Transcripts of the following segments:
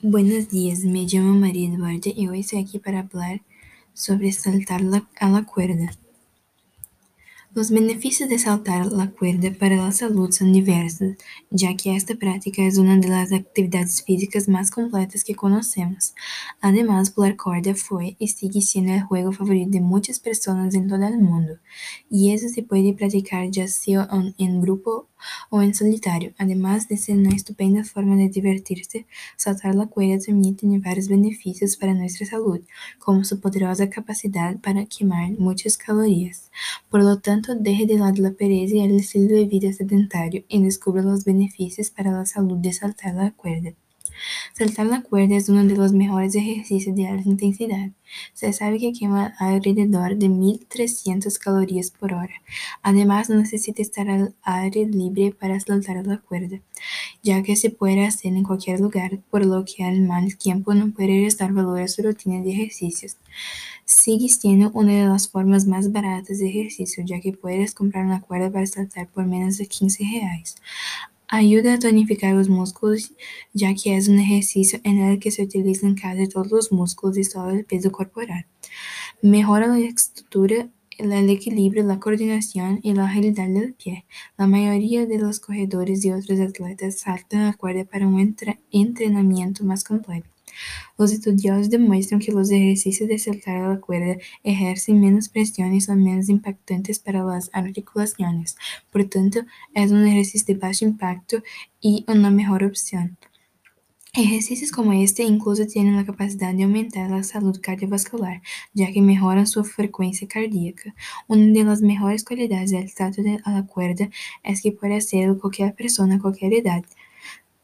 Buenos días, me llamo María Eduarda y hoy estoy aquí para hablar sobre saltar la, a la cuerda. Los beneficios de saltar la cuerda para la salud son diversos, ya que esta práctica es una de las actividades físicas más completas que conocemos. Además, pular corda fue y sigue siendo el juego favorito de muchas personas en todo el mundo, y eso se puede practicar ya sea en grupo o en solitario. Además de ser una estupenda forma de divertirse, saltar la cuerda también tiene varios beneficios para nuestra salud, como su poderosa capacidad para quemar muchas calorías. Por lo tanto, deje de lado la pereza y el estilo de vida sedentario y descubra los beneficios para la salud de saltar la cuerda. Saltar la cuerda es uno de los mejores ejercicios de alta intensidad. Se sabe que quema alrededor de 1300 calorías por hora. Además, no necesita estar al aire libre para saltar la cuerda, ya que se puede hacer en cualquier lugar, por lo que al mal tiempo no puede restar valor a su rutina de ejercicios. Sigue siendo una de las formas más baratas de ejercicio, ya que puedes comprar una cuerda para saltar por menos de 15 reais. Ayuda a tonificar los músculos, ya que es un ejercicio en el que se utilizan casi todos los músculos y todo el peso corporal. Mejora la estructura, el equilibrio, la coordinación y la agilidad del pie. La mayoría de los corredores y otros atletas saltan la cuerda para un entrenamiento más completo. Los estudiosos demuestran que los ejercicios de saltar a la cuerda ejercen menos presión y son menos impactantes para las articulaciones. Por tanto, es un ejercicio de bajo impacto y una mejor opción. Ejercicios como este incluso tienen la capacidad de aumentar la salud cardiovascular, ya que mejoran su frecuencia cardíaca. Una de las mejores cualidades del salto a la cuerda es que puede hacerlo cualquier persona a cualquier edad.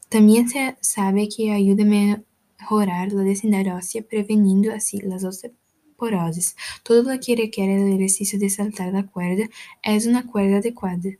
También se sabe que ayuda a mejorar la densidad ósea, preveniendo así las osteoporosis. Todo lo que requiere el ejercicio de saltar la cuerda es una cuerda adecuada.